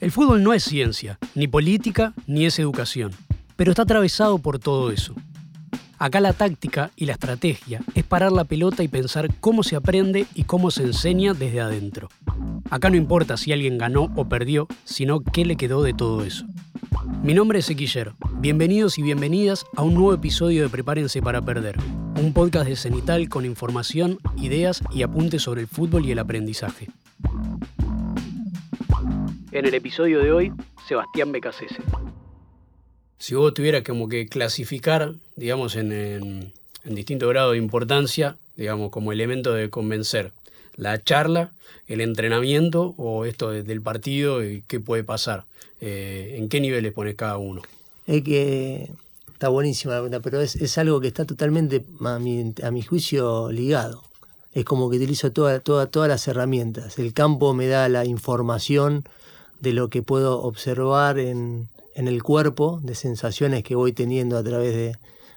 El fútbol no es ciencia, ni política, ni es educación, pero está atravesado por todo eso. Acá la táctica y la estrategia es parar la pelota y pensar cómo se aprende y cómo se enseña desde adentro. Acá no importa si alguien ganó o perdió, sino qué le quedó de todo eso. Mi nombre es Equillero. Bienvenidos y bienvenidas a un nuevo episodio de Prepárense para Perder, un podcast de Cenital con información, ideas y apuntes sobre el fútbol y el aprendizaje. En el episodio de hoy, Sebastián Becasese. Si vos tuvieras como que clasificar, digamos, en, en, distinto grado de importancia, digamos, como elemento de convencer, la charla, el entrenamiento o esto del partido y qué puede pasar, eh, ¿en qué niveles pones cada uno? Es que está buenísima la pregunta, pero es, algo que está totalmente, a mi, a mi juicio, ligado. Es como que utilizo toda, toda, todas las herramientas. El campo me da la información de lo que puedo observar en, el cuerpo, de sensaciones que voy teniendo a través de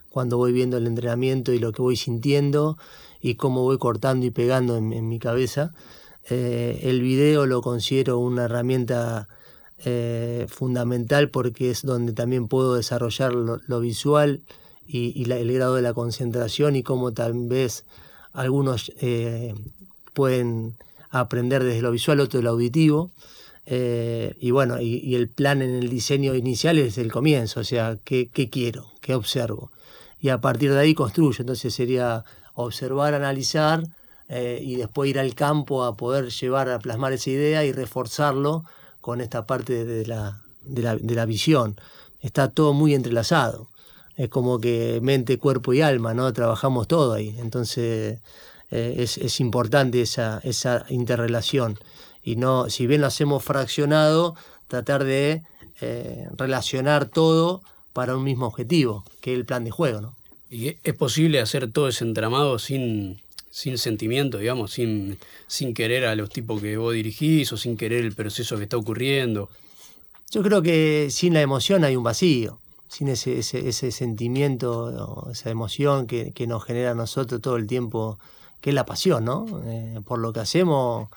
cuando voy viendo el entrenamiento y lo que voy sintiendo y cómo voy cortando y pegando en, mi cabeza. Eh, el video lo considero una herramienta eh, fundamental porque es donde también puedo desarrollar lo, visual y, el grado de la concentración y cómo tal vez algunos eh, pueden aprender desde lo visual, otro lo auditivo. Eh, y bueno, y, el plan en el diseño inicial es el comienzo, o sea, ¿qué, quiero? ¿Qué observo? Y a partir de ahí construyo. Entonces sería observar, analizar eh, y después ir al campo a poder llevar a plasmar esa idea y reforzarlo con esta parte de la, de la, de la visión. Está todo muy entrelazado. Es como que mente, cuerpo y alma, ¿no? Trabajamos todo ahí. Entonces eh, es, es, importante esa, esa interrelación y no, si bien lo hacemos fraccionado, tratar de eh, relacionar todo para un mismo objetivo, que es el plan de juego. ¿no? ¿Y es posible hacer todo ese entramado sin, sin sentimiento, digamos, sin, sin querer a los tipos que vos dirigís o sin querer el proceso que está ocurriendo? Yo creo que sin la emoción hay un vacío, sin ese, ese, sentimiento, esa emoción que, nos genera a nosotros todo el tiempo, que es la pasión, ¿no? Eh, por lo que hacemos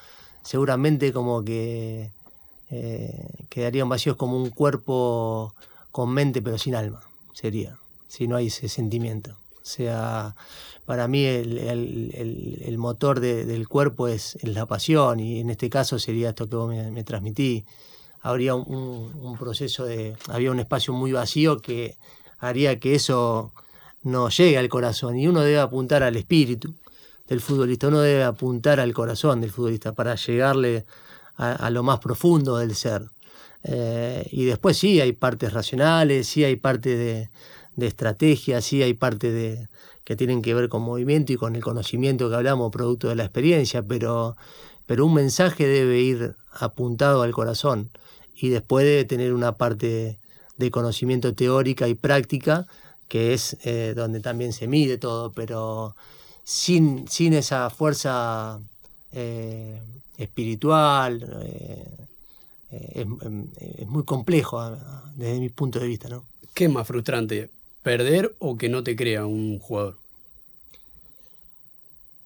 seguramente como que eh, quedarían vacíos como un cuerpo con mente pero sin alma, sería, si no hay ese sentimiento. O sea, para mí el, motor del cuerpo es, la pasión y en este caso sería esto que vos me, transmití. Habría un, proceso de, había un espacio muy vacío que haría que eso no llegue al corazón y uno debe apuntar al espíritu del futbolista. Uno debe apuntar al corazón del futbolista para llegarle a, lo más profundo del ser. Eh, y después sí hay partes racionales, sí hay parte de, estrategia, sí hay parte de, que tienen que ver con movimiento y con el conocimiento que hablamos, producto de la experiencia, pero, pero un mensaje debe ir apuntado al corazón y después debe tener una parte de conocimiento teórica y práctica, que es eh, donde también se mide todo, pero sin, sin esa fuerza eh, espiritual, eh, eh, es, muy complejo ah, desde mi punto de vista. ¿no? ¿Qué es más frustrante, perder o que no te crea un jugador?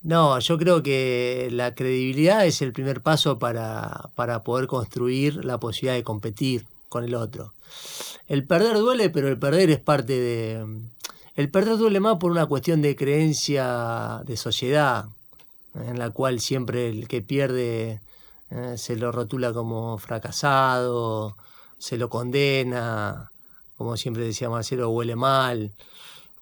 No, yo creo que la credibilidad es el primer paso para, para poder construir la posibilidad de competir con el otro. El perder duele, pero el perder es parte de, el perder duele más por una cuestión de creencia de sociedad, en la cual siempre el que pierde eh, se lo rotula como fracasado, se lo condena, como siempre decía Marcelo, huele mal.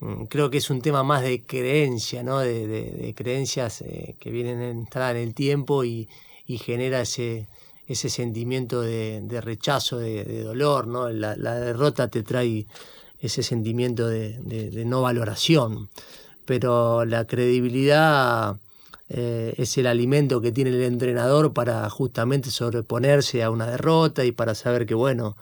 Mm, creo que es un tema más de creencia, ¿no? de, creencias eh, que vienen a entrar en el tiempo y, genera ese, ese sentimiento de, rechazo, de, dolor. ¿no? la derrota te trae ese sentimiento de, no valoración. Pero la credibilidad eh, es el alimento que tiene el entrenador para justamente sobreponerse a una derrota y para saber que, bueno,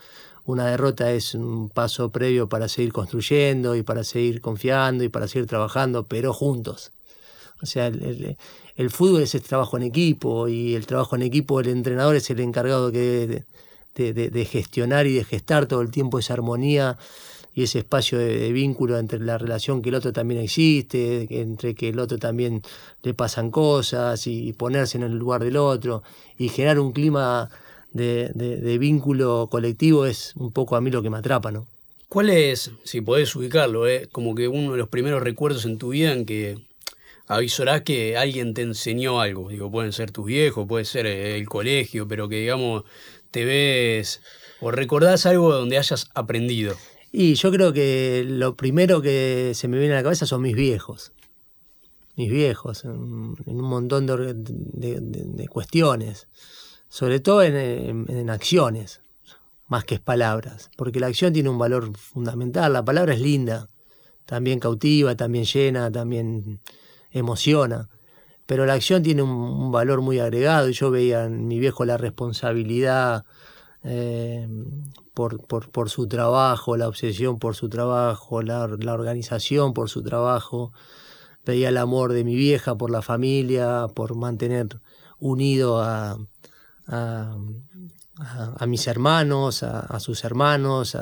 una derrota es un paso previo para seguir construyendo y para seguir confiando y para seguir trabajando, pero juntos. O sea, el, fútbol es el trabajo en equipo y el trabajo en equipo, el entrenador es el encargado que de gestionar y de gestar todo el tiempo esa armonía y ese espacio de, vínculo entre la relación que el otro también existe, entre que el otro también le pasan cosas y, ponerse en el lugar del otro y generar un clima de, vínculo colectivo es un poco a mí lo que me atrapa, ¿no? ¿Cuál es, si podés ubicarlo, eh, como que uno de los primeros recuerdos en tu vida en que avisorás que alguien te enseñó algo? Digo, pueden ser tus viejos, puede ser eh, el colegio, pero que digamos te ves o recordás algo donde hayas aprendido. Y yo creo que lo primero que se me viene a la cabeza son mis viejos. Mis viejos, en, un montón de, cuestiones. Sobre todo en, acciones, más que palabras. Porque la acción tiene un valor fundamental. La palabra es linda, también cautiva, también llena, también emociona. Pero la acción tiene un, valor muy agregado yo veía en mi viejo la responsabilidad eh, por, por, su trabajo, la obsesión por su trabajo, la, organización por su trabajo. Veía el amor de mi vieja por la familia, por mantener unido a, a, a, mis hermanos, a, sus hermanos,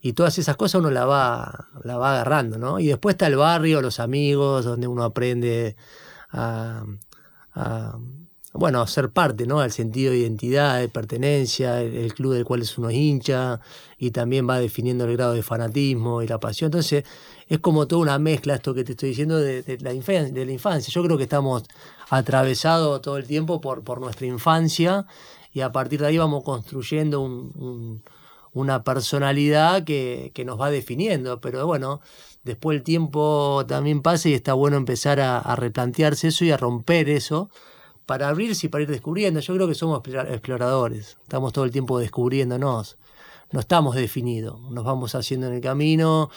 y todas esas cosas uno la va, la va agarrando, ¿no? Y después está el barrio, los amigos, donde uno aprende a, bueno, ser parte, ¿no? Al sentido de identidad, de pertenencia, el, club del cual es uno hincha, y también va definiendo el grado de fanatismo y la pasión. Entonces, es como toda una mezcla, esto que te estoy diciendo, de, la, infancia, de la infancia. Yo creo que estamos atravesados todo el tiempo por, por nuestra infancia, y a partir de ahí vamos construyendo una personalidad que, que nos va definiendo. Pero bueno, después el tiempo también pasa y está bueno empezar a replantearse eso y a romper eso para abrirse y para ir descubriendo. Yo creo que somos exploradores, estamos todo el tiempo descubriéndonos, no estamos definidos, nos vamos haciendo en el camino,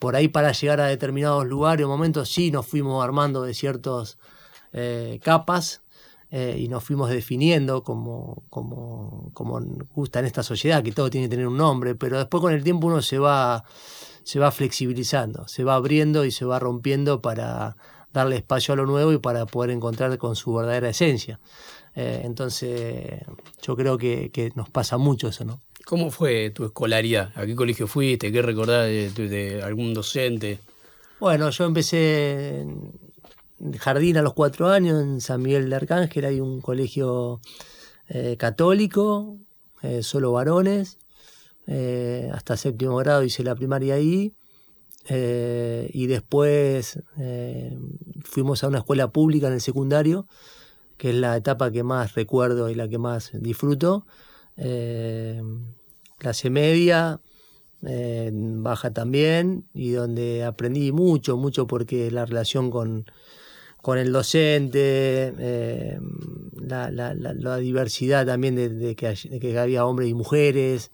por ahí para llegar a determinados lugares o momentos sí nos fuimos armando de ciertas eh, capas eh, y nos fuimos definiendo como, como, como gusta en esta sociedad, que todo tiene que tener un nombre, pero después con el tiempo uno se va, se va flexibilizando, se va abriendo y se va rompiendo para darle espacio a lo nuevo y para poder encontrar con su verdadera esencia. Eh, entonces, yo creo que, nos pasa mucho eso, ¿no? ¿Cómo fue tu escolaridad? ¿A qué colegio fuiste? ¿Qué recordás de, algún docente? Bueno, yo empecé en jardín a los cuatro años en San Miguel de Arcángel, hay un colegio eh, católico, eh, solo varones, hasta séptimo grado hice la primaria ahí, eh, y después eh, fuimos a una escuela pública en el secundario, que es la etapa que más recuerdo y la que más disfruto. Eh, clase media, baja también, y donde aprendí mucho, mucho porque la relación con, con el docente, la, diversidad también de que había hombres y mujeres.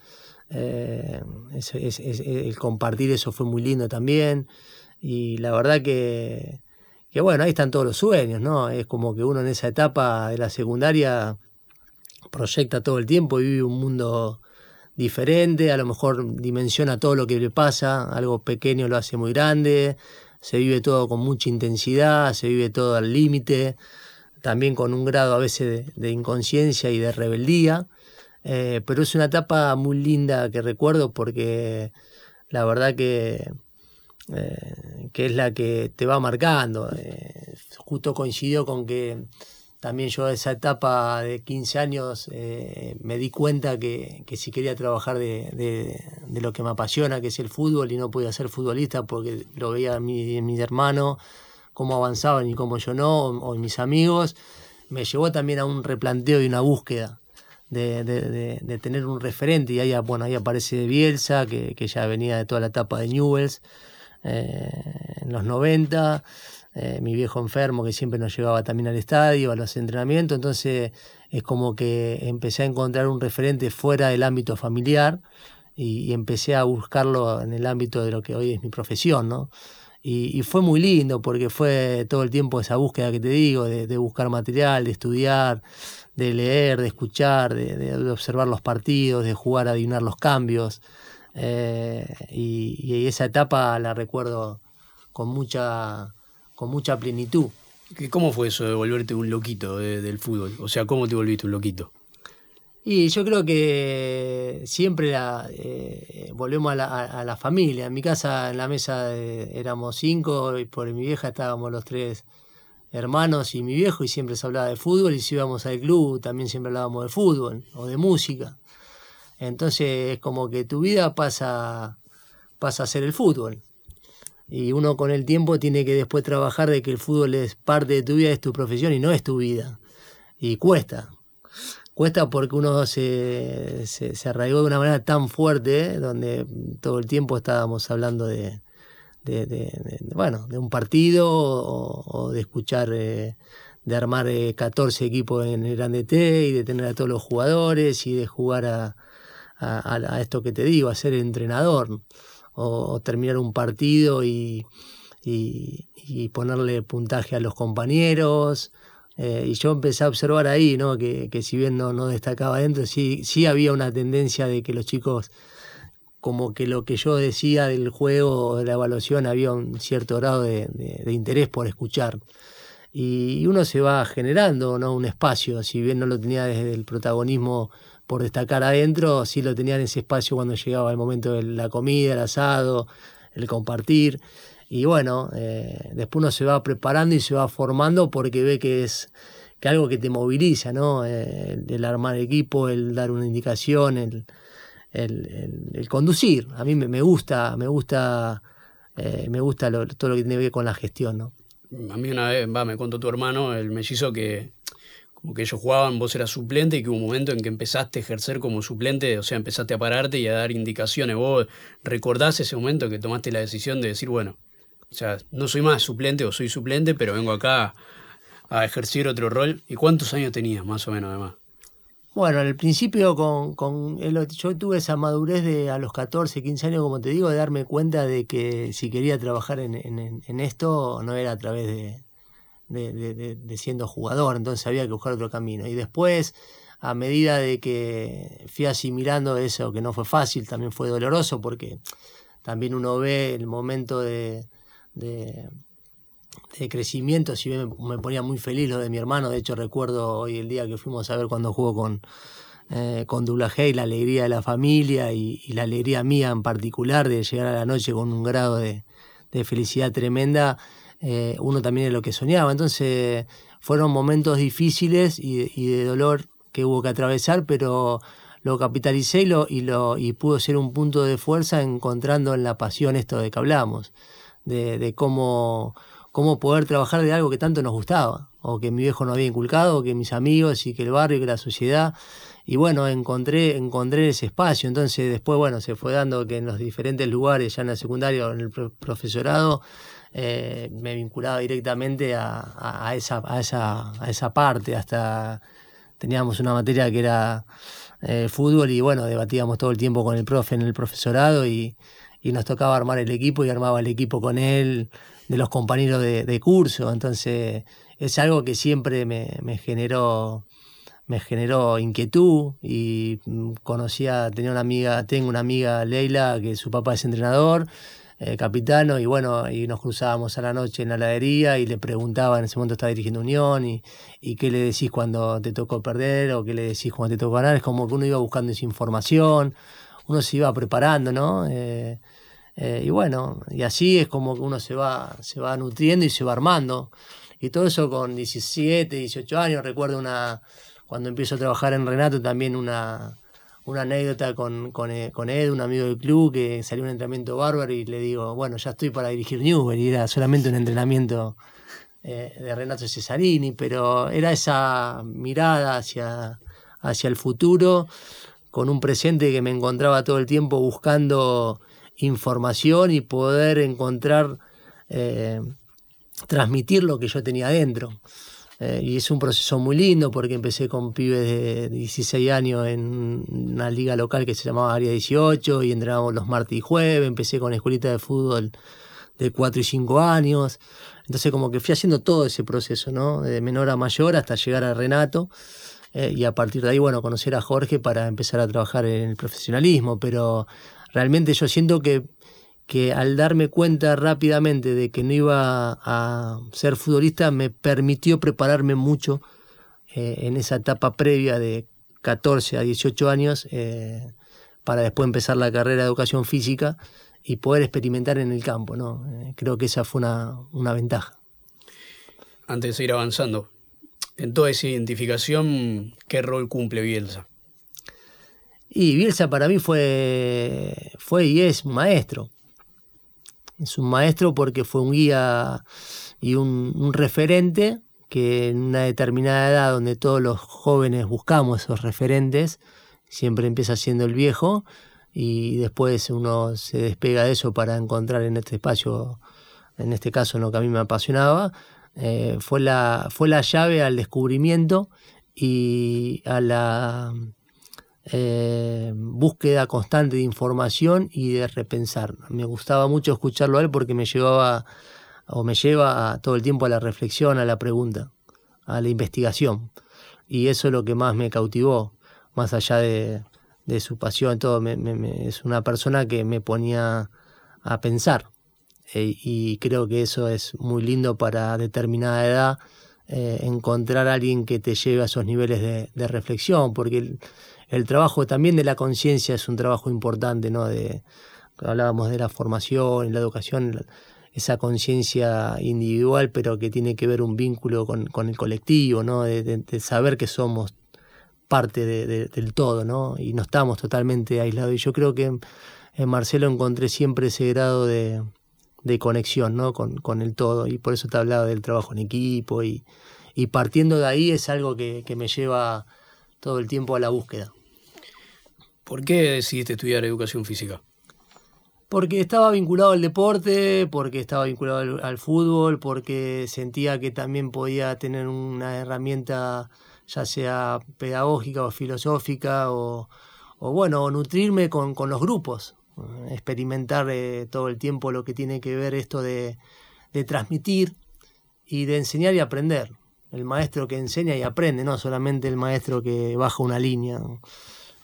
Eh, el compartir eso fue muy lindo también. Y la verdad que, que, bueno, ahí están todos los sueños, ¿no? Es como que uno en esa etapa de la secundaria proyecta todo el tiempo y vive un mundo diferente, a lo mejor dimensiona todo lo que le pasa, algo pequeño lo hace muy grande, se vive todo con mucha intensidad, se vive todo al límite, también con un grado a veces de inconsciencia y de rebeldía. Eh, pero es una etapa muy linda que recuerdo porque la verdad que, eh, que es la que te va marcando. Eh, justo coincidió con que también yo a esa etapa de 15 años me di cuenta que, si quería trabajar de, lo que me apasiona, que es el fútbol, y no podía ser futbolista porque lo veía en, mi, mis hermanos, cómo avanzaban y cómo yo no, o, o mis amigos, me llevó también a un replanteo y una búsqueda de, de, de, tener un referente. Y ahí, bueno, ahí aparece Bielsa, que, que ya venía de toda la etapa de Newells eh, en los 90. Eh, mi viejo enfermo que siempre nos llevaba también al estadio, a los entrenamientos. Entonces es como que empecé a encontrar un referente fuera del ámbito familiar y, empecé a buscarlo en el ámbito de lo que hoy es mi profesión, ¿no? Y, fue muy lindo porque fue todo el tiempo esa búsqueda que te digo, de, de buscar material, de estudiar, de leer, de escuchar, de, observar los partidos, de jugar a adivinar los cambios. Eh, y, esa etapa la recuerdo con mucha, con mucha plenitud. ¿Cómo fue eso de volverte un loquito del fútbol? O sea, ¿cómo te volviste un loquito? Y yo creo que siempre la, eh, volvemos a la, a la, familia. En mi casa, en la mesa éramos cinco y por mi vieja estábamos los tres hermanos y mi viejo y siempre se hablaba de fútbol y si íbamos al club también siempre hablábamos de fútbol o de música. Entonces es como que tu vida pasa, pasa a ser el fútbol. Y uno con el tiempo tiene que después trabajar de que el fútbol es parte de tu vida, es tu profesión y no es tu vida. Y cuesta. Cuesta porque uno se, se, arraigó de una manera tan fuerte, donde todo el tiempo estábamos hablando de, bueno, de un partido o, de escuchar, eh, de armar 14 eh, equipos en el Grande T y de tener a todos los jugadores y de jugar a, a, esto que te digo, a ser entrenador o, terminar un partido y, y, ponerle puntaje a los compañeros. Eh, y yo empecé a observar ahí, ¿no? Que, que si bien no, no destacaba dentro, sí, sí había una tendencia de que los chicos como que lo que yo decía del juego, de la evaluación, había un cierto grado de, interés por escuchar. Y uno se va generando ¿no? un espacio, si bien no lo tenía desde el protagonismo por destacar adentro, sí lo tenía en ese espacio cuando llegaba el momento de la comida, el asado, el compartir. Y bueno, eh, después uno se va preparando y se va formando porque ve que es que algo que te moviliza, ¿no? Eh, el armar equipo, el dar una indicación, el, el, conducir. A mí me, gusta, me gusta, eh, me gusta todo lo que tiene que ver con la gestión, ¿no? A mí una vez, va, me contó tu hermano, el mellizo, que como que ellos jugaban, vos eras suplente y que hubo un momento en que empezaste a ejercer como suplente, o sea, empezaste a pararte y a dar indicaciones. ¿Vos recordás ese momento que tomaste la decisión de decir, bueno, o sea, no soy más suplente o soy suplente, pero vengo acá a ejercer otro rol? ¿Y cuántos años tenías más o menos además? Bueno, al principio con, con yo tuve esa madurez de a los 14, 15 años, como te digo, de darme cuenta de que si quería trabajar en, en, esto no era a través de, de, siendo jugador, entonces había que buscar otro camino. Y después, a medida de que fui asimilando eso, que no fue fácil, también fue doloroso, porque también uno ve el momento de, de crecimiento, si bien me, ponía muy feliz lo de mi hermano, de hecho recuerdo hoy el día que fuimos a ver cuando jugó con, eh, con y la alegría de la familia y, la alegría mía en particular de llegar a la noche con un grado de, felicidad tremenda, eh, uno también es lo que soñaba. Entonces fueron momentos difíciles y, de dolor que hubo que atravesar, pero lo capitalicé y, lo, y, lo, y pudo ser un punto de fuerza encontrando en la pasión esto de que hablamos, de, cómo cómo poder trabajar de algo que tanto nos gustaba, o que mi viejo nos había inculcado, o que mis amigos, y que el barrio, y que la sociedad. Y bueno, encontré, encontré ese espacio. Entonces después, bueno, se fue dando que en los diferentes lugares, ya en la secundaria en el profesorado, eh, me vinculaba directamente a, esa, a, esa, a esa parte. Hasta teníamos una materia que era eh, fútbol y bueno, debatíamos todo el tiempo con el profe en el profesorado y, y nos tocaba armar el equipo y armaba el equipo con él de los compañeros de, curso. Entonces es algo que siempre me, generó me generó inquietud y mm, conocía, tenía una amiga, tengo una amiga Leila que su papá es entrenador, eh, capitano, y bueno, y nos cruzábamos a la noche en la heladería y le preguntaba, en ese momento estaba dirigiendo Unión, y, y qué le decís cuando te tocó perder o qué le decís cuando te tocó ganar, es como que uno iba buscando esa información, uno se iba preparando, ¿no? Eh, eh, y bueno, y así es como que uno se va, se va nutriendo y se va armando. Y todo eso con 17, 18 años. Recuerdo una cuando empiezo a trabajar en Renato también una, una anécdota con, con, eh, con, Ed, un amigo del club, que salió un entrenamiento bárbaro y le digo, bueno, ya estoy para dirigir Newell. Y era solamente un entrenamiento de Renato Cesarini, pero era esa mirada hacia, hacia el futuro, con un presente que me encontraba todo el tiempo buscando información y poder encontrar, eh, transmitir lo que yo tenía adentro. Eh, y es un proceso muy lindo porque empecé con pibes de 16 años en una liga local que se llamaba Área 18 y entrábamos los martes y jueves. Empecé con escuelita de fútbol de 4 y 5 años. Entonces como que fui haciendo todo ese proceso, ¿no? De menor a mayor hasta llegar a Renato. Eh, y a partir de ahí, bueno, conocer a Jorge para empezar a trabajar en el profesionalismo. Pero realmente yo siento que, que al darme cuenta rápidamente de que no iba a ser futbolista, me permitió prepararme mucho eh, en esa etapa previa de 14 a 18 años eh, para después empezar la carrera de educación física y poder experimentar en el campo. ¿no? Creo que esa fue una, una ventaja. antes de seguir avanzando, en toda esa identificación, ¿qué rol cumple Bielsa? Y Bielsa para mí fue, fue y es maestro. Es un maestro porque fue un guía y un, referente que en una determinada edad donde todos los jóvenes buscamos esos referentes, siempre empieza siendo el viejo y después uno se despega de eso para encontrar en este espacio, en este caso lo que a mí me apasionaba, eh, fue, la, fue la llave al descubrimiento y a la eh, búsqueda constante de información y de repensar. Me gustaba mucho escucharlo a él porque me llevaba o me lleva todo el tiempo a la reflexión, a la pregunta, a la investigación. Y eso es lo que más me cautivó, más allá de, su pasión, todo. es una persona que me ponía a pensar. Eh, y creo que eso es muy lindo para determinada edad, eh, encontrar a alguien que te lleve a esos niveles de, de reflexión, porque el trabajo también de la conciencia es un trabajo importante, ¿no? De, hablábamos de la formación, la educación, esa conciencia individual, pero que tiene que ver un vínculo con, el colectivo, ¿no? De, saber que somos parte del todo, ¿no? Y no estamos totalmente aislados. Y yo creo que en, Marcelo encontré siempre ese grado de, conexión, ¿no? Con, el todo. Y por eso te hablaba del trabajo en equipo. Y, partiendo de ahí es algo que me lleva todo el tiempo a la búsqueda. ¿Por qué decidiste estudiar educación física? Porque estaba vinculado al deporte, porque estaba vinculado al, fútbol, porque sentía que también podía tener una herramienta ya sea pedagógica o filosófica o, bueno, nutrirme con, los grupos, experimentar eh, todo el tiempo lo que tiene que ver esto de, transmitir y de enseñar y aprender. El maestro que enseña y aprende, no solamente el maestro que baja una línea.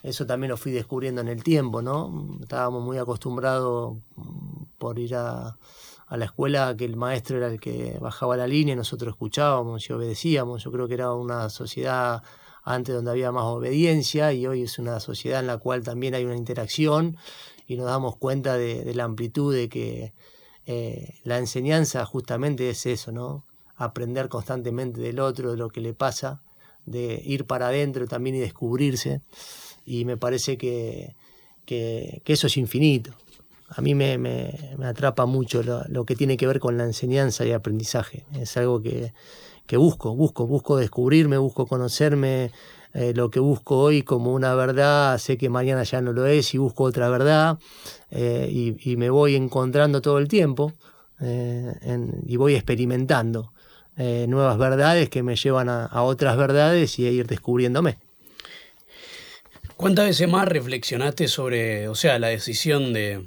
Eso también lo fui descubriendo en el tiempo, ¿no? Estábamos muy acostumbrados mm, por ir a, la escuela que el maestro era el que bajaba la línea y nosotros escuchábamos y obedecíamos. Yo creo que era una sociedad antes donde había más obediencia y hoy es una sociedad en la cual también hay una interacción y nos damos cuenta de, la amplitud de que eh, la enseñanza justamente es eso, ¿no? Aprender constantemente del otro, de lo que le pasa, de ir para adentro también y descubrirse y me parece que, eso es infinito. A mí me, atrapa mucho lo, que tiene que ver con la enseñanza y aprendizaje. Es algo que, busco, busco, busco descubrirme, busco conocerme. Eh, lo que busco hoy como una verdad, sé que mañana ya no lo es y busco otra verdad eh, y, me voy encontrando todo el tiempo eh, y voy experimentando nuevas verdades que me llevan a, a otras verdades y a ir descubriéndome. ¿Cuántas veces más reflexionaste sobre, o sea, la decisión de,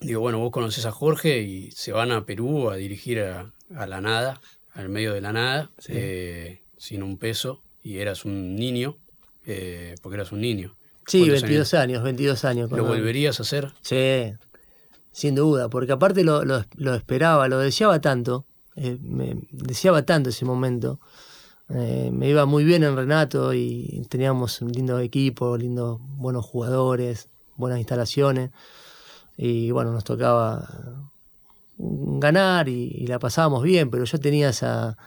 digo, bueno, vos conoces a Jorge y se van a Perú a dirigir a, la nada, al medio de la nada, eh, sin un peso, y eras un niño, eh, porque eras un niño. Sí, 22 años? 22 años. ¿Lo volverías a hacer? Sí, sin duda, porque aparte lo, esperaba, lo deseaba tanto, eh, me deseaba tanto ese momento. Eh, me iba muy bien en Renato y teníamos un lindo equipo, lindos, buenos jugadores, buenas instalaciones. Y bueno, nos tocaba ganar y, la pasábamos bien, pero yo tenía esa,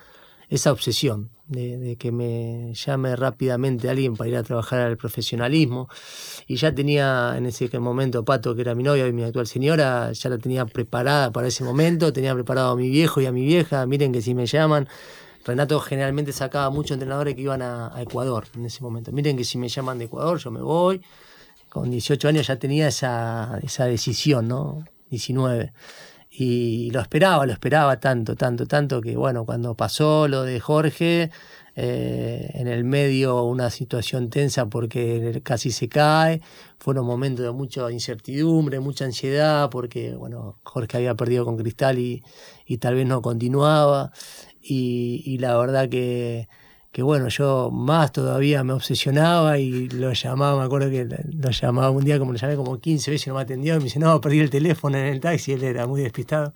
esa obsesión de, que me llame rápidamente alguien para ir a trabajar al profesionalismo. Y ya tenía en ese momento Pato, que era mi novia y mi actual señora, ya la tenía preparada para ese momento, tenía preparado a mi viejo y a mi vieja, miren que si me llaman, Renato generalmente sacaba muchos entrenadores que iban a, Ecuador en ese momento. Miren que si me llaman de Ecuador, yo me voy. Con 18 años ya tenía esa, esa decisión, ¿no? 19. Y lo esperaba, lo esperaba tanto, tanto, tanto que, bueno, cuando pasó lo de Jorge, eh, en el medio una situación tensa porque casi se cae, fueron momentos de mucha incertidumbre, mucha ansiedad, porque, bueno, Jorge había perdido con Cristal y, y tal vez no continuaba. Y, la verdad que, bueno, yo más todavía me obsesionaba y lo llamaba, me acuerdo que lo llamaba un día como lo llamé como 15 veces y no me atendió y me dice, no, perdí el teléfono en el taxi, él era muy despistado.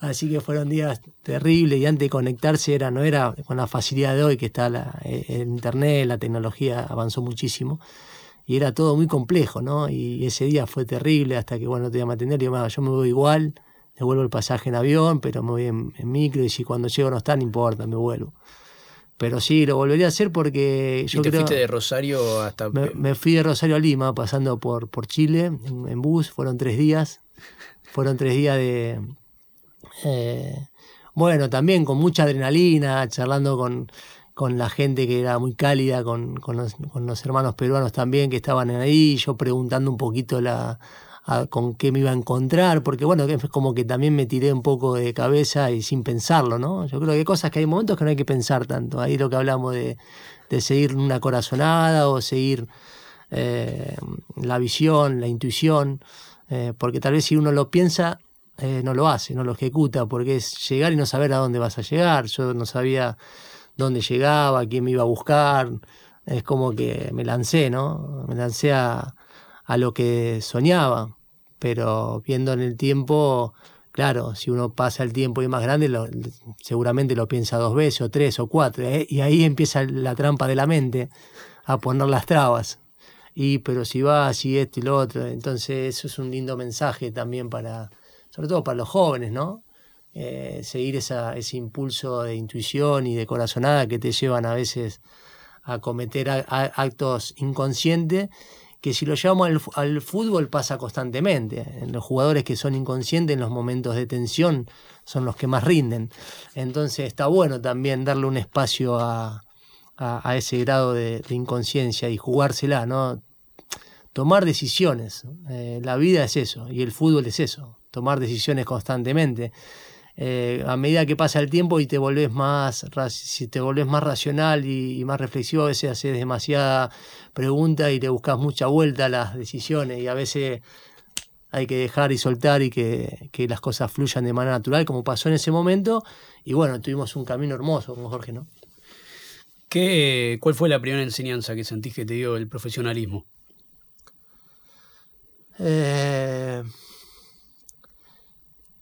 Así que fueron días terribles y antes de conectarse era, no era con la facilidad de hoy que está la, el internet, la tecnología avanzó muchísimo y era todo muy complejo, ¿no? Y ese día fue terrible hasta que, bueno, te iba a atender yo, yo me voy igual, devuelvo el pasaje en avión, pero me voy en, micro y si cuando llego no está, no importa, me vuelvo. Pero sí, lo volvería a hacer porque yo ¿Y te fuiste de Rosario hasta...? Me, fui de Rosario a Lima, pasando por, por Chile, en, bus, fueron tres días. Fueron tres días de... Eh, bueno, también con mucha adrenalina, charlando con, con la gente que era muy cálida, con, con, los, con, los, hermanos peruanos también que estaban ahí, yo preguntando un poquito la, con qué me iba a encontrar, porque bueno, es como que también me tiré un poco de cabeza y sin pensarlo, ¿no? Yo creo que hay cosas que hay momentos que no hay que pensar tanto. Ahí lo que hablamos de, de seguir una corazonada o seguir eh, la visión, la intuición, eh, porque tal vez si uno lo piensa, eh, no lo hace, no lo ejecuta, porque es llegar y no saber a dónde vas a llegar. Yo no sabía dónde llegaba, quién me iba a buscar. Es como que me lancé, ¿no? Me lancé a, a lo que soñaba pero viendo en el tiempo, claro, si uno pasa el tiempo y es más grande, seguramente lo piensa dos veces o tres o cuatro, ¿eh? y ahí empieza la trampa de la mente a poner las trabas. Y pero si va así esto y lo otro, entonces eso es un lindo mensaje también para, sobre todo para los jóvenes, ¿no? Eh, seguir esa, ese impulso de intuición y de corazonada que te llevan a veces a cometer actos inconscientes que si lo llevamos al, fútbol pasa constantemente. Los jugadores que son inconscientes en los momentos de tensión son los que más rinden. Entonces está bueno también darle un espacio a, ese grado de, inconsciencia y jugársela, ¿no? Tomar decisiones. Eh, la vida es eso y el fútbol es eso, tomar decisiones constantemente. Eh, a medida que pasa el tiempo y te volvés más, si te volvés más racional y, más reflexivo, a veces haces demasiada pregunta y te buscas mucha vuelta a las decisiones y a veces hay que dejar y soltar y que, las cosas fluyan de manera natural, como pasó en ese momento. Y bueno, tuvimos un camino hermoso con Jorge, ¿no? ¿Qué, ¿Cuál fue la primera enseñanza que sentís que te dio el profesionalismo? Eh,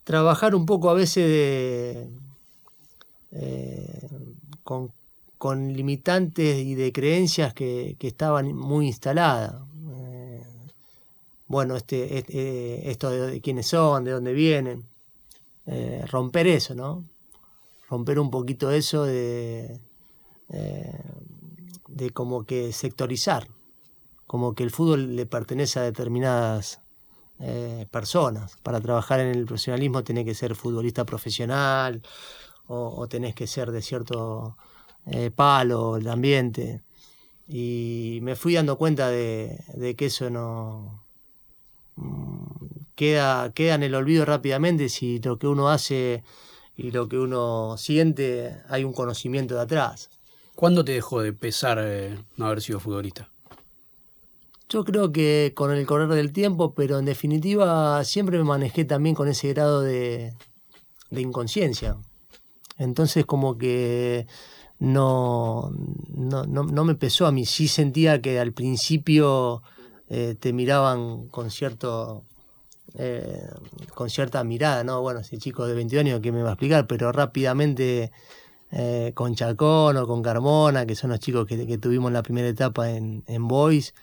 trabajar un poco a veces de, eh, con, limitantes y de creencias que, estaban muy instaladas. Eh, bueno, este, este, esto de, quiénes son, de dónde vienen. Eh, romper eso, ¿no? Romper un poquito eso de, de como que sectorizar, como que el fútbol le pertenece a determinadas eh, personas. Para trabajar en el profesionalismo tenés que ser futbolista profesional o, tenés que ser de cierto eh, palo, el ambiente. Y me fui dando cuenta de, que eso no mm, queda, queda en el olvido rápidamente si lo que uno hace y lo que uno siente hay un conocimiento de atrás. ¿Cuándo te dejó de pesar eh, no haber sido futbolista? Yo creo que con el correr del tiempo, pero en definitiva siempre me manejé también con ese grado de, inconsciencia. Entonces como que no, no, me pesó a mí. Sí sentía que al principio eh, te miraban con cierto eh, con cierta mirada, ¿no? Bueno, ese chico de 22 años que me va a explicar, pero rápidamente eh, con Chacón o con Carmona, que son los chicos que, tuvimos la primera etapa en, en Boys,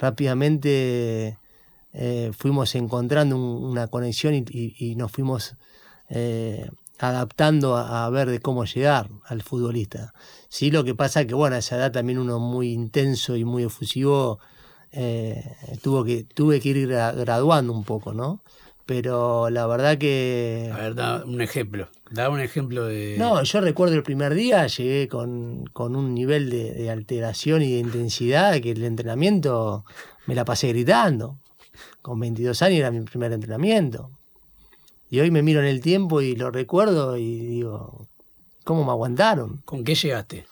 rápidamente eh, fuimos encontrando una conexión y, nos fuimos eh, adaptando a, ver de cómo llegar al futbolista. Sí, lo que pasa que, bueno, a esa edad también uno muy intenso y muy efusivo, eh, tuvo que, tuve que ir graduando un poco, ¿no? Pero la verdad que... A ver, da un ejemplo. Da un ejemplo de... No, yo recuerdo el primer día, llegué con, un nivel de, alteración y de intensidad que el entrenamiento me la pasé gritando. Con 22 años era mi primer entrenamiento. Y hoy me miro en el tiempo y lo recuerdo y digo, ¿cómo me aguantaron? ¿Con qué llegaste?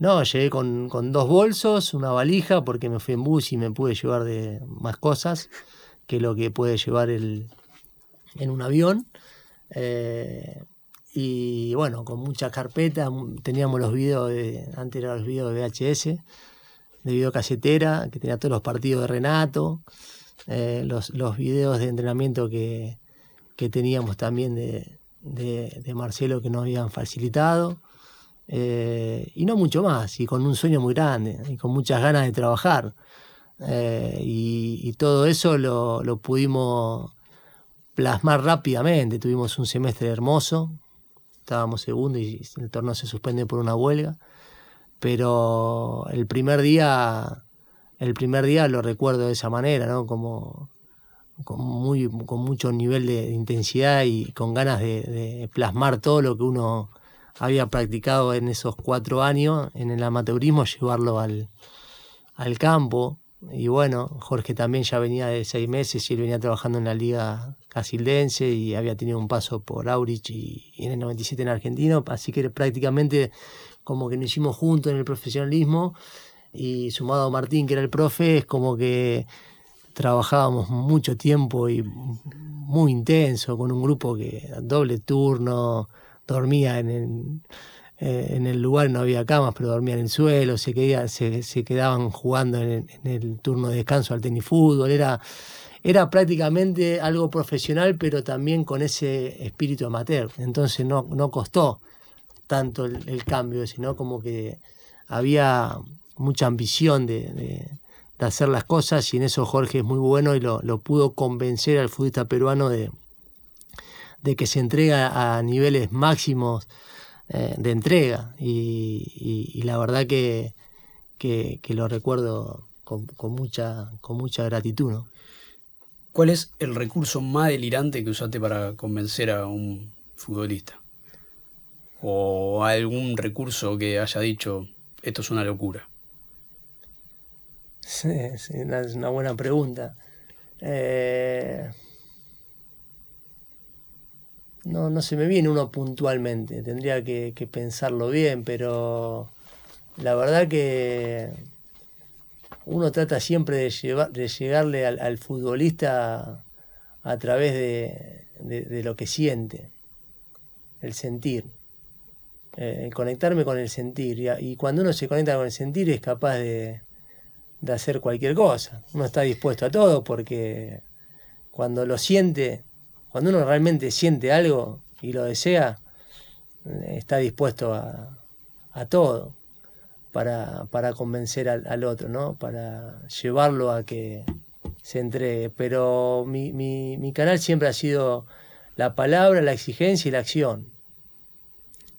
No, llegué con, con dos bolsos, una valija, porque me fui en bus y me pude llevar de más cosas que lo que puede llevar el, en un avión. Eh, y bueno, con muchas carpetas, teníamos los videos, de, antes eran los videos de VHS, de videocasetera, que tenía todos los partidos de Renato, eh, los, los videos de entrenamiento que, teníamos también de, de, Marcelo que nos habían facilitado. Eh, y no mucho más, y con un sueño muy grande, y con muchas ganas de trabajar. Eh, y, todo eso lo, pudimos plasmar rápidamente. Tuvimos un semestre hermoso, estábamos segundo y el torneo se suspende por una huelga, pero el primer día, el primer día lo recuerdo de esa manera, ¿no? Como con, muy, con mucho nivel de, intensidad y con ganas de, plasmar todo lo que uno había practicado en esos cuatro años en el amateurismo, llevarlo al, al campo. Y bueno, Jorge también ya venía de seis meses y él venía trabajando en la liga casildense y había tenido un paso por Aurich y, en el 97 en Argentino, así que prácticamente como que nos hicimos juntos en el profesionalismo y sumado a Martín, que era el profe, es como que trabajábamos mucho tiempo y muy intenso con un grupo que doble turno, dormía en el, eh, en el lugar, no había camas, pero dormía en el suelo, se, se, quedaban jugando en el, turno de descanso al tenis fútbol, era, era prácticamente algo profesional, pero también con ese espíritu amateur. Entonces no, no costó tanto el, cambio, sino como que había mucha ambición de hacer las cosas y en eso Jorge es muy bueno y lo, pudo convencer al futbolista peruano de, de, que se entrega a niveles máximos eh, de entrega y, la verdad que, que, lo recuerdo con, mucha, con mucha gratitud. ¿Cuál es el recurso más delirante que usaste para convencer a un futbolista? ¿O algún recurso que haya dicho, esto es una locura? Sí, es una buena pregunta. Eh, no, no se me viene uno puntualmente, tendría que, pensarlo bien, pero la verdad que uno trata siempre de, llevar, de llegarle al, futbolista a, través de, lo que siente, el sentir. Eh, conectarme con el sentir. y cuando uno se conecta con el sentir es capaz de, de hacer cualquier cosa. Uno está dispuesto a todo porque cuando lo siente, cuando uno realmente siente algo y lo desea, está dispuesto a, todo para, convencer al, otro, ¿no? Para llevarlo a que se entregue. Pero mi, canal siempre ha sido la palabra, la exigencia y la acción.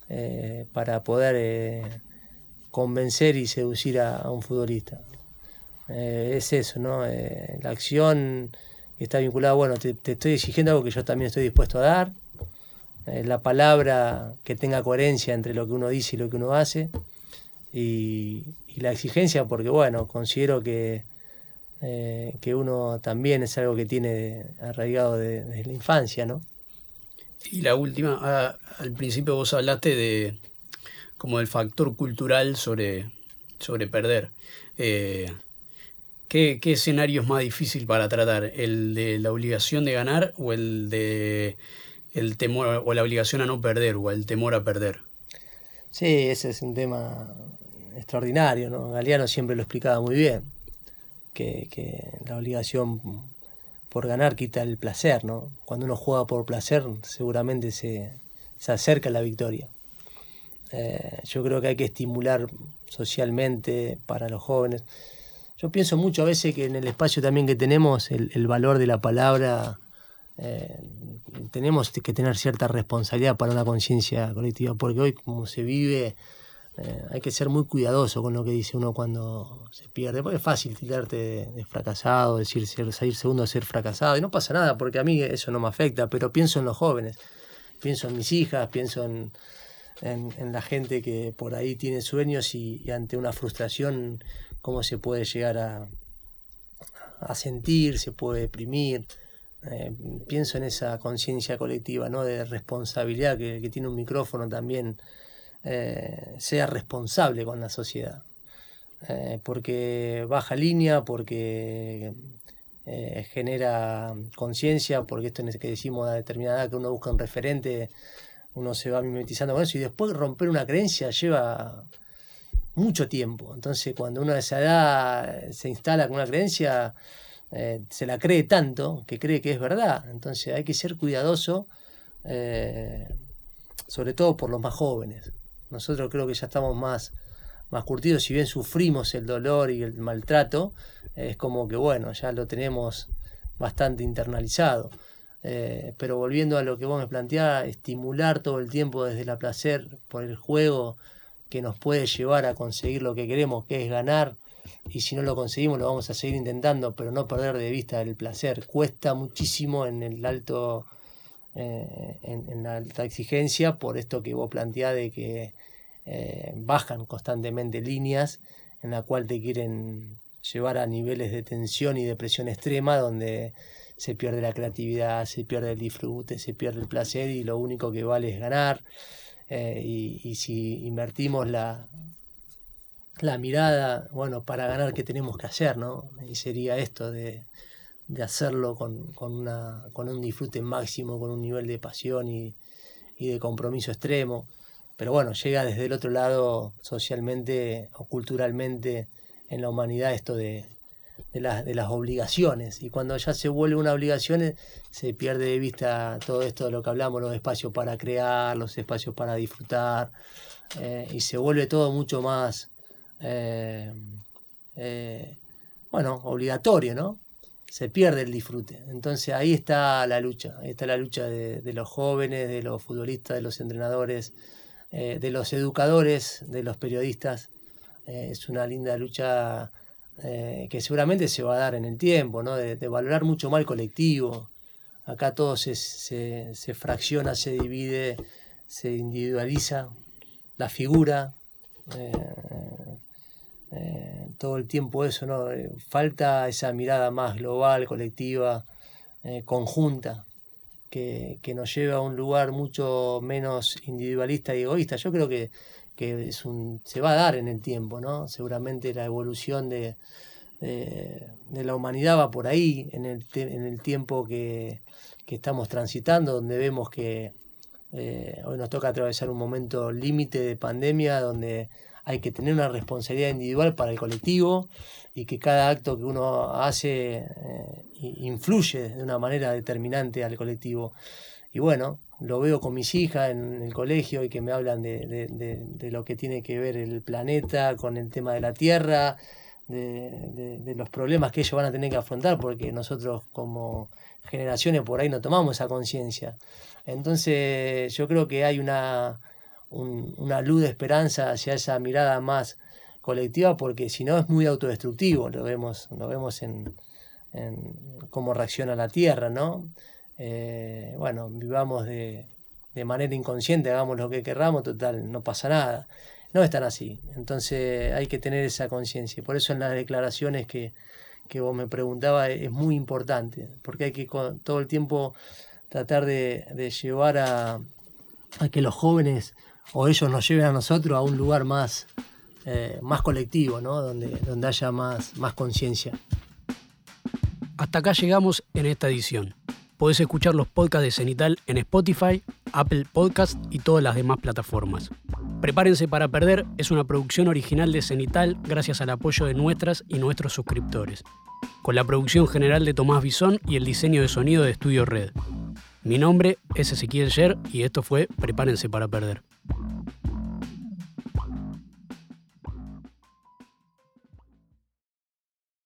Eh, para poder eh, convencer y seducir a un futbolista. Eh, es eso, ¿no? La acción está vinculada, bueno, te, estoy exigiendo algo que yo también estoy dispuesto a dar, eh, la palabra que tenga coherencia entre lo que uno dice y lo que uno hace, y, la exigencia porque, bueno, considero que, que uno también es algo que tiene arraigado desde la infancia, ¿no? Y la última, ah, al principio vos hablaste de como del factor cultural sobre, sobre perder. ¿Qué, escenario es más difícil para tratar? ¿El de la obligación de ganar o el de el temor o la obligación a no perder o el temor a perder? Sí, ese es un tema extraordinario, ¿no? Galeano siempre lo explicaba muy bien, que, la obligación por ganar quita el placer, ¿no? Cuando uno juega por placer, seguramente se, acerca a la victoria. Eh, yo creo que hay que estimular socialmente para los jóvenes yo pienso mucho a veces que en el espacio también que tenemos, el, valor de la palabra, eh, tenemos que tener cierta responsabilidad para una conciencia colectiva, porque hoy como se vive, eh, hay que ser muy cuidadoso con lo que dice uno cuando se pierde, porque es fácil tirarte de, fracasado, decir salir segundo, ser fracasado, y no pasa nada, porque a mí eso no me afecta, pero pienso en los jóvenes, pienso en mis hijas, pienso en, la gente que por ahí tiene sueños y ante una frustración cómo se puede llegar a, a sentir, se puede deprimir. Eh, pienso en esa conciencia colectiva, ¿no? de responsabilidad que, tiene un micrófono también eh, sea responsable con la sociedad. Eh, porque baja línea, porque genera conciencia, porque esto es que decimos a determinada edad que uno busca un referente, uno se va mimetizando con eso y después romper una creencia lleva mucho tiempo. Entonces, cuando uno a esa edad se instala con una creencia, eh, se la cree tanto que cree que es verdad. Entonces, hay que ser cuidadoso, eh, sobre todo por los más jóvenes. Nosotros creo que ya estamos más, más curtidos, si bien sufrimos el dolor y el maltrato, es como que, bueno, ya lo tenemos bastante internalizado. Eh, pero volviendo a lo que vos me planteás, estimular todo el tiempo desde la placer por el juego que nos puede llevar a conseguir lo que queremos, que es ganar, y si no lo conseguimos lo vamos a seguir intentando, pero no perder de vista el placer. Cuesta muchísimo en el alto, eh, en, la alta exigencia por esto que vos planteás de que eh, bajan constantemente líneas en la cual te quieren llevar a niveles de tensión y de presión extrema donde se pierde la creatividad, se pierde el disfrute, se pierde el placer y lo único que vale es ganar. Eh, y, si invertimos la, la mirada, bueno, para ganar, ¿qué tenemos que hacer? ¿no? Y sería esto de, hacerlo con, una, con un disfrute máximo, con un nivel de pasión y, y de compromiso extremo. Pero bueno, llega desde el otro lado socialmente o culturalmente en la humanidad esto de, de, de, las obligaciones. Y cuando ya se vuelve una obligación, se pierde de vista todo esto de lo que hablamos, los espacios para crear, los espacios para disfrutar, eh, y se vuelve todo mucho más, eh, eh, bueno, obligatorio, ¿no? Se pierde el disfrute. Entonces ahí está la lucha, ahí está la lucha de, de los jóvenes, de los futbolistas, de los entrenadores, de los educadores, de los periodistas. es una linda lucha eh, que seguramente se va a dar en el tiempo, ¿no? de, valorar mucho más el colectivo. Acá todo se, se, fracciona, se divide, se individualiza la figura. Eh, eh, todo el tiempo eso, ¿no? falta esa mirada más global, colectiva, conjunta, que, que, nos lleva a un lugar mucho menos individualista y egoísta. Yo creo que que es un, se va a dar en el tiempo, ¿no? Seguramente la evolución de, de, la humanidad va por ahí, en el, en el tiempo que, que, estamos transitando, donde vemos que eh, hoy nos toca atravesar un momento límite de pandemia, donde hay que tener una responsabilidad individual para el colectivo y que cada acto que uno hace eh, influye de una manera determinante al colectivo. Y bueno, lo veo con mis hijas en el colegio y que me hablan de, de, lo que tiene que ver el planeta con el tema de la Tierra, de, los problemas que ellos van a tener que afrontar, porque nosotros como generaciones por ahí no tomamos esa conciencia. Entonces yo creo que hay una, una luz de esperanza hacia esa mirada más colectiva, porque si no es muy autodestructivo, lo vemos, lo vemos en, en cómo reacciona la Tierra, ¿no? Eh, bueno, vivamos de, manera inconsciente, hagamos lo que querramos, total, no pasa nada. No es tan así. Entonces hay que tener esa conciencia. Por eso en las declaraciones que, vos me preguntabas es muy importante, porque hay que todo el tiempo tratar de, llevar a, que los jóvenes o ellos nos lleven a nosotros a un lugar más, eh, más colectivo, ¿no? donde, donde haya más, más conciencia. Hasta acá llegamos en esta edición. Podés escuchar los podcasts de Cenital en Spotify, Apple Podcast y todas las demás plataformas. Prepárense para perder es una producción original de Cenital gracias al apoyo de nuestras y nuestros suscriptores, con la producción general de Tomás Bisón y el diseño de sonido de Estudio Red. Mi nombre es Ezequiel Sher y esto fue Prepárense para perder.